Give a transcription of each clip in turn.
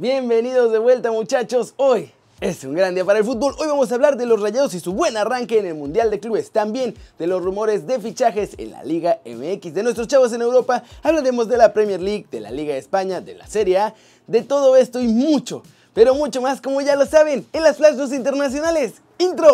Bienvenidos de vuelta muchachos, hoy es un gran día para el fútbol. Hoy vamos a hablar de los Rayados y su buen arranque en el Mundial de Clubes. También de los rumores de fichajes en la Liga MX, de nuestros chavos en Europa. Hablaremos de la Premier League, de la Liga de España, de la Serie A, de todo esto y mucho, pero mucho más como ya lo saben en las News Internacionales. ¡Intro!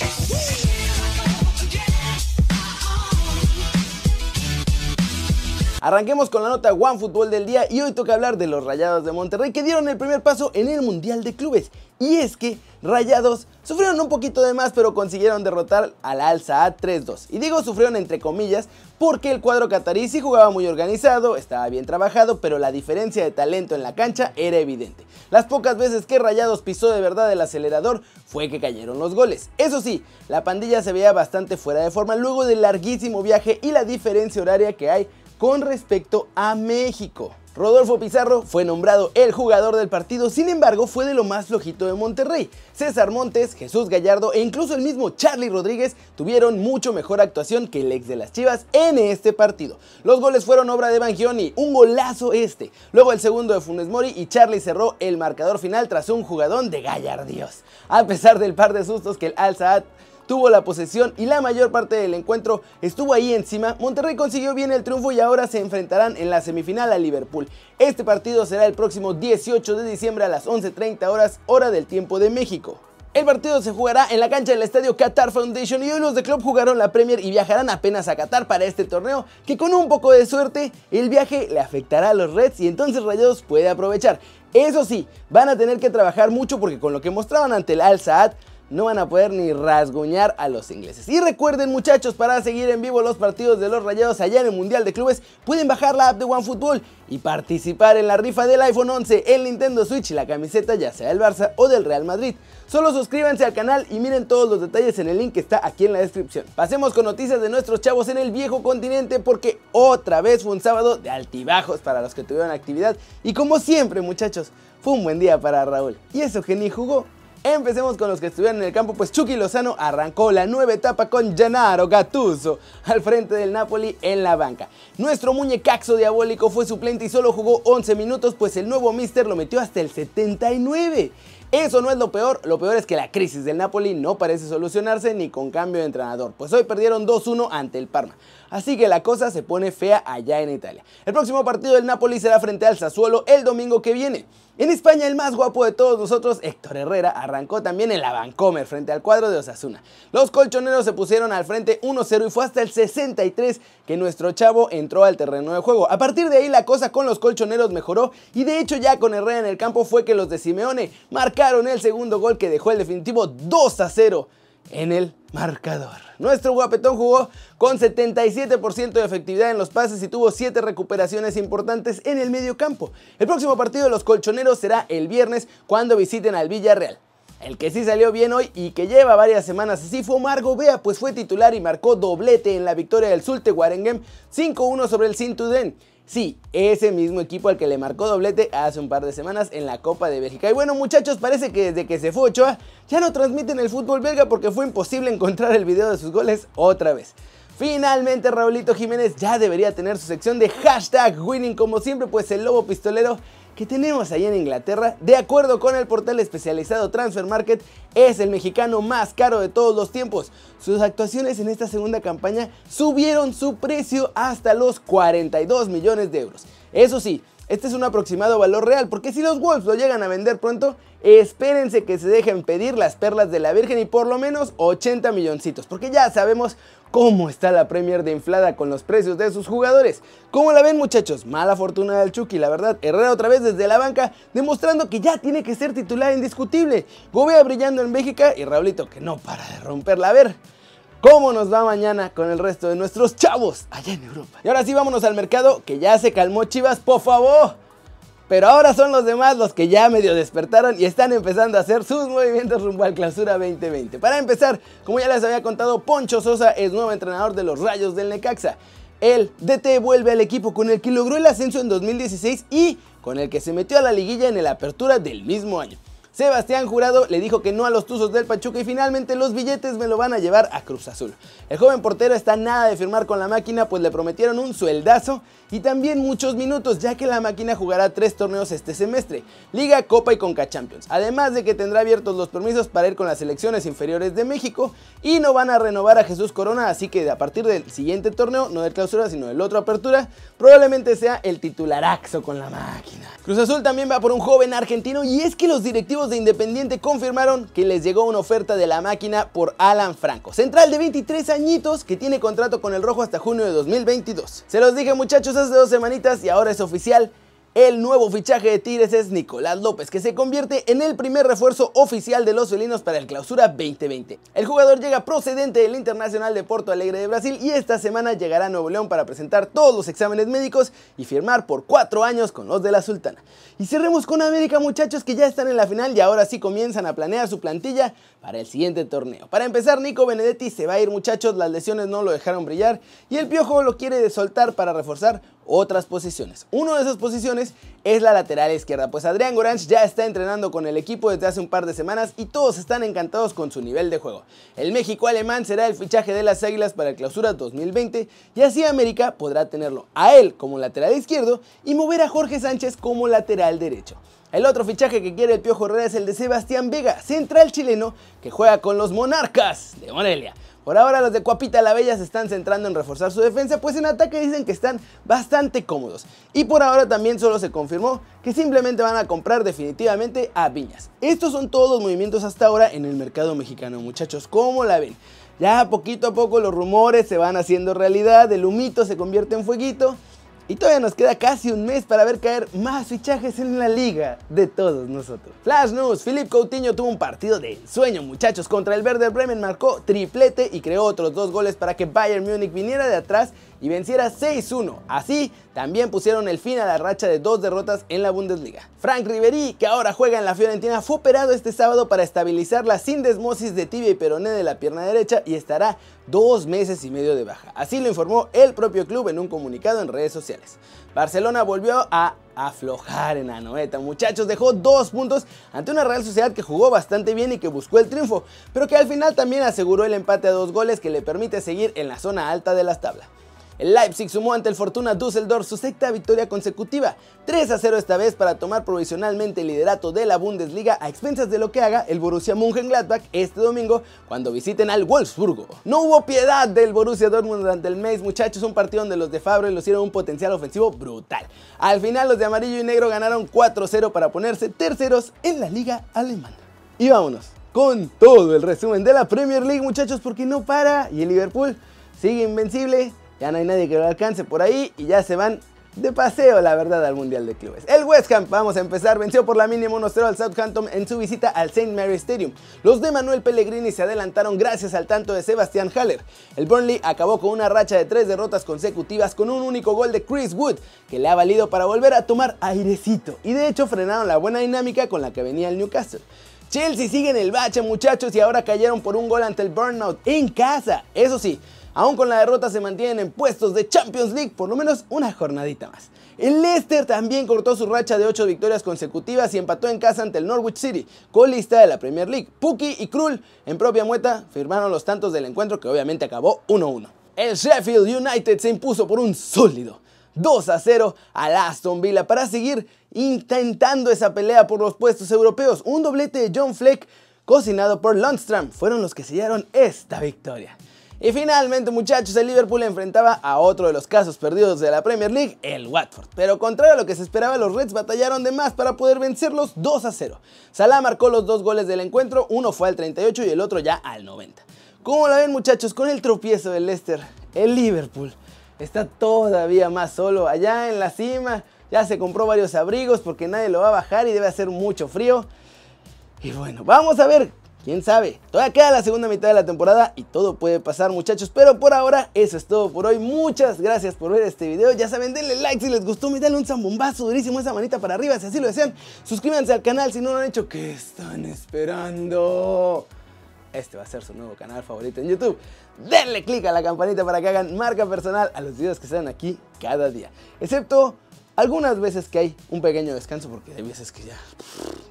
Arranquemos con la nota One Fútbol del día y hoy toca hablar de los Rayados de Monterrey que dieron el primer paso en el Mundial de Clubes. Y es que Rayados sufrieron un poquito de más pero consiguieron derrotar al Al Saad 3-2. Y digo sufrieron entre comillas porque el cuadro catarí sí jugaba muy organizado, estaba bien trabajado, pero la diferencia de talento en la cancha era evidente. Las pocas veces que Rayados pisó de verdad el acelerador fue que cayeron los goles. Eso sí, la pandilla se veía bastante fuera de forma luego del larguísimo viaje y la diferencia horaria que hay con respecto a México. Rodolfo Pizarro fue nombrado el jugador del partido, sin embargo fue de lo más flojito de Monterrey. César Montes, Jesús Gallardo e incluso el mismo Charlie Rodríguez tuvieron mucho mejor actuación que el ex de las Chivas en este partido. Los goles fueron obra de Bangioni, un golazo este. Luego el segundo de Funes Mori y Charlie cerró el marcador final tras un jugadón de Gallardios. A pesar del par de sustos que el Al tuvo la posesión y la mayor parte del encuentro estuvo ahí encima, Monterrey consiguió bien el triunfo y ahora se enfrentarán en la semifinal a Liverpool. Este partido será el próximo 18 de diciembre a las 11.30 horas hora del tiempo de México. El partido se jugará en la cancha del estadio Qatar Foundation y hoy los de club jugaron la Premier y viajarán apenas a Qatar para este torneo que con un poco de suerte el viaje le afectará a los Reds y entonces Rayados puede aprovechar. Eso sí, van a tener que trabajar mucho porque con lo que mostraban ante el Al Saad no van a poder ni rasguñar a los ingleses. Y recuerden muchachos, para seguir en vivo los partidos de los Rayados allá en el Mundial de Clubes, pueden bajar la app de OneFootball y participar en la rifa del iPhone 11, el Nintendo Switch y la camiseta ya sea del Barça o del Real Madrid. Solo suscríbanse al canal y miren todos los detalles en el link que está aquí en la descripción. Pasemos con noticias de nuestros chavos en el viejo continente porque otra vez fue un sábado de altibajos para los que tuvieron actividad y como siempre muchachos, fue un buen día para Raúl. Y eso que ni jugó, Empecemos con los que estuvieron en el campo, pues Chucky Lozano arrancó la nueva etapa con Gennaro Gattuso al frente del Napoli en la banca. Nuestro muñecaxo diabólico fue suplente y solo jugó 11 minutos, pues el nuevo Mister lo metió hasta el 79. Eso no es lo peor, lo peor es que la crisis del Napoli no parece solucionarse ni con cambio de entrenador, pues hoy perdieron 2-1 ante el Parma. Así que la cosa se pone fea allá en Italia. El próximo partido del Napoli será frente al Sassuolo el domingo que viene. En España, el más guapo de todos nosotros, Héctor Herrera, arrancó también en la Vancomer frente al cuadro de Osasuna. Los colchoneros se pusieron al frente 1-0 y fue hasta el 63 que nuestro chavo entró al terreno de juego. A partir de ahí la cosa con los colchoneros mejoró y de hecho ya con Herrera en el campo fue que los de Simeone marcaron el segundo gol que dejó el definitivo 2-0 en el marcador. Nuestro guapetón jugó con 77% de efectividad en los pases y tuvo 7 recuperaciones importantes en el medio campo. El próximo partido de los colchoneros será el viernes cuando visiten al Villarreal. El que sí salió bien hoy y que lleva varias semanas así fue Margo Bea, pues fue titular y marcó doblete en la victoria del Sulte Waregem 5-1 sobre el Sintuden. Sí, ese mismo equipo al que le marcó doblete hace un par de semanas en la Copa de Bélgica. Y bueno muchachos, parece que desde que se fue Ochoa ya no transmiten el fútbol belga porque fue imposible encontrar el video de sus goles otra vez. Finalmente Raulito Jiménez ya debería tener su sección de hashtag winning como siempre pues el lobo pistolero que tenemos ahí en Inglaterra, de acuerdo con el portal especializado Transfer Market, es el mexicano más caro de todos los tiempos. Sus actuaciones en esta segunda campaña subieron su precio hasta los 42 millones de euros. Eso sí, este es un aproximado valor real, porque si los Wolves lo llegan a vender pronto, espérense que se dejen pedir las perlas de la Virgen y por lo menos 80 milloncitos, porque ya sabemos cómo está la Premier de inflada con los precios de sus jugadores. ¿Cómo la ven muchachos? Mala fortuna del Chucky, la verdad. Herrera otra vez desde la banca, demostrando que ya tiene que ser titular indiscutible. Gobea brillando en México y Raulito que no para de romperla. A ver, cómo nos va mañana con el resto de nuestros chavos allá en Europa. Y ahora sí, vámonos al mercado, que ya se calmó Chivas, por favor. Pero ahora son los demás los que ya medio despertaron y están empezando a hacer sus movimientos rumbo al clausura 2020. Para empezar, como ya les había contado, Poncho Sosa es nuevo entrenador de los Rayos del Necaxa. El DT vuelve al equipo con el que logró el ascenso en 2016 y con el que se metió a la liguilla en el apertura del mismo año. Sebastián Jurado le dijo que no a los Tuzos del Pachuca y finalmente los billetes me lo van a llevar a Cruz Azul. El joven portero está nada de firmar con la máquina pues le prometieron un sueldazo y también muchos minutos ya que la máquina jugará tres torneos este semestre, Liga, Copa y Conca Champions, además de que tendrá abiertos los permisos para ir con las selecciones inferiores de México y no van a renovar a Jesús Corona, así que a partir del siguiente torneo, no de clausura sino del otro apertura, probablemente sea el titularaxo con la máquina. Cruz Azul también va por un joven argentino y es que los directivos de Independiente confirmaron que les llegó una oferta de la máquina por Alan Franco, central de 23 añitos que tiene contrato con el Rojo hasta junio de 2022. Se los dije muchachos hace dos semanitas y ahora es oficial. El nuevo fichaje de Tigres es Nicolás López, que se convierte en el primer refuerzo oficial de los felinos para el Clausura 2020. El jugador llega procedente del Internacional de Porto Alegre de Brasil y esta semana llegará a Nuevo León para presentar todos los exámenes médicos y firmar por cuatro años con los de la Sultana. Y cerremos con América muchachos que ya están en la final y ahora sí comienzan a planear su plantilla para el siguiente torneo. Para empezar, Nico Benedetti se va a ir muchachos, las lesiones no lo dejaron brillar y el Piojo lo quiere soltar para reforzar otras posiciones. Una de esas posiciones es la lateral izquierda, pues Adrián Goranch ya está entrenando con el equipo desde hace un par de semanas y todos están encantados con su nivel de juego. El México alemán será el fichaje de las Águilas para el Clausura 2020 y así América podrá tenerlo a él como lateral izquierdo y mover a Jorge Sánchez como lateral derecho. El otro fichaje que quiere el Piojo Herrera es el de Sebastián Vega, central chileno que juega con los Monarcas de Morelia. Por ahora los de Cuapita la Bella se están centrando en reforzar su defensa, pues en ataque dicen que están bastante cómodos. Y por ahora también solo se confirmó que simplemente van a comprar definitivamente a Viñas. Estos son todos los movimientos hasta ahora en el mercado mexicano, muchachos, ¿cómo la ven? Ya poquito a poco los rumores se van haciendo realidad, el humito se convierte en fueguito y todavía nos queda casi un mes para ver caer más fichajes en la liga de todos nosotros. Flash News, Philip Coutinho tuvo un partido de sueño muchachos contra el Werder Bremen, marcó triplete y creó otros dos goles para que Bayern Múnich viniera de atrás y venciera 6-1. Así, también pusieron el fin a la racha de dos derrotas en la Bundesliga. Frank Ribery, que ahora juega en la Fiorentina, fue operado este sábado para estabilizar la sindesmosis de tibia y peroné de la pierna derecha y estará dos meses y medio de baja. Así lo informó el propio club en un comunicado en redes sociales. Barcelona volvió a aflojar en Anoeta. Muchachos, dejó dos puntos ante una Real Sociedad que jugó bastante bien y que buscó el triunfo, pero que al final también aseguró el empate a dos goles que le permite seguir en la zona alta de las tablas. El Leipzig sumó ante el Fortuna Düsseldorf su sexta victoria consecutiva, 3 a 0 esta vez para tomar provisionalmente el liderato de la Bundesliga a expensas de lo que haga el Borussia Mönchengladbach este domingo cuando visiten al Wolfsburgo. No hubo piedad del Borussia Dortmund durante el mes, muchachos, un partido donde los de Fabre los dieron un potencial ofensivo brutal. Al final los de amarillo y negro ganaron 4-0 para ponerse terceros en la liga alemana. Y vámonos con todo el resumen de la Premier League, muchachos, porque no para y el Liverpool sigue invencible ya no hay nadie que lo alcance por ahí y ya se van de paseo, la verdad, al Mundial de Clubes. El West Ham, vamos a empezar, venció por la mínima 1-0 al Southampton en su visita al St. Mary Stadium. Los de Manuel Pellegrini se adelantaron gracias al tanto de Sebastián Haller. El Burnley acabó con una racha de tres derrotas consecutivas con un único gol de Chris Wood, que le ha valido para volver a tomar airecito. Y de hecho frenaron la buena dinámica con la que venía el Newcastle. Chelsea sigue en el bache muchachos y ahora cayeron por un gol ante el Burnout en casa. Eso sí, Aún con la derrota se mantienen en puestos de Champions League por lo menos una jornadita más. El Leicester también cortó su racha de 8 victorias consecutivas y empató en casa ante el Norwich City, colista de la Premier League. Puki y Krul en propia mueta firmaron los tantos del encuentro que obviamente acabó 1-1. El Sheffield United se impuso por un sólido 2 0 al Aston Villa para seguir intentando esa pelea por los puestos europeos. Un doblete de John Fleck cocinado por Lundstrom fueron los que sellaron esta victoria. Y finalmente muchachos, el Liverpool enfrentaba a otro de los casos perdidos de la Premier League, el Watford. Pero contrario a lo que se esperaba, los Reds batallaron de más para poder vencerlos 2 a 0. Salah marcó los dos goles del encuentro, uno fue al 38 y el otro ya al 90. ¿Cómo la ven muchachos? Con el tropiezo del Leicester, el Liverpool está todavía más solo allá en la cima. Ya se compró varios abrigos porque nadie lo va a bajar y debe hacer mucho frío. Y bueno, vamos a ver quién sabe. Todavía queda la segunda mitad de la temporada y todo puede pasar muchachos. Pero por ahora eso es todo por hoy. Muchas gracias por ver este video. Ya saben, denle like si les gustó. Me denle un zambombazo durísimo esa manita para arriba si así lo desean. Suscríbanse al canal si no lo han hecho. ¿Qué están esperando? Este va a ser su nuevo canal favorito en YouTube. Denle click a la campanita para que hagan marca personal a los videos que salen aquí cada día. Excepto Algunas veces que hay un pequeño descanso porque hay veces que ya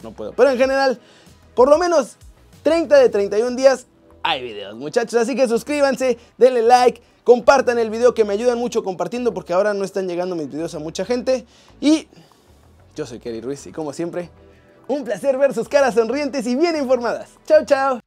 no puedo. Pero en general, por lo menos 30 de 31 días hay videos, muchachos. Así que suscríbanse, denle like, compartan el video que me ayudan mucho compartiendo porque ahora no están llegando mis videos a mucha gente. Y yo soy Kerry Ruiz y como siempre, un placer ver sus caras sonrientes y bien informadas. Chao, chao.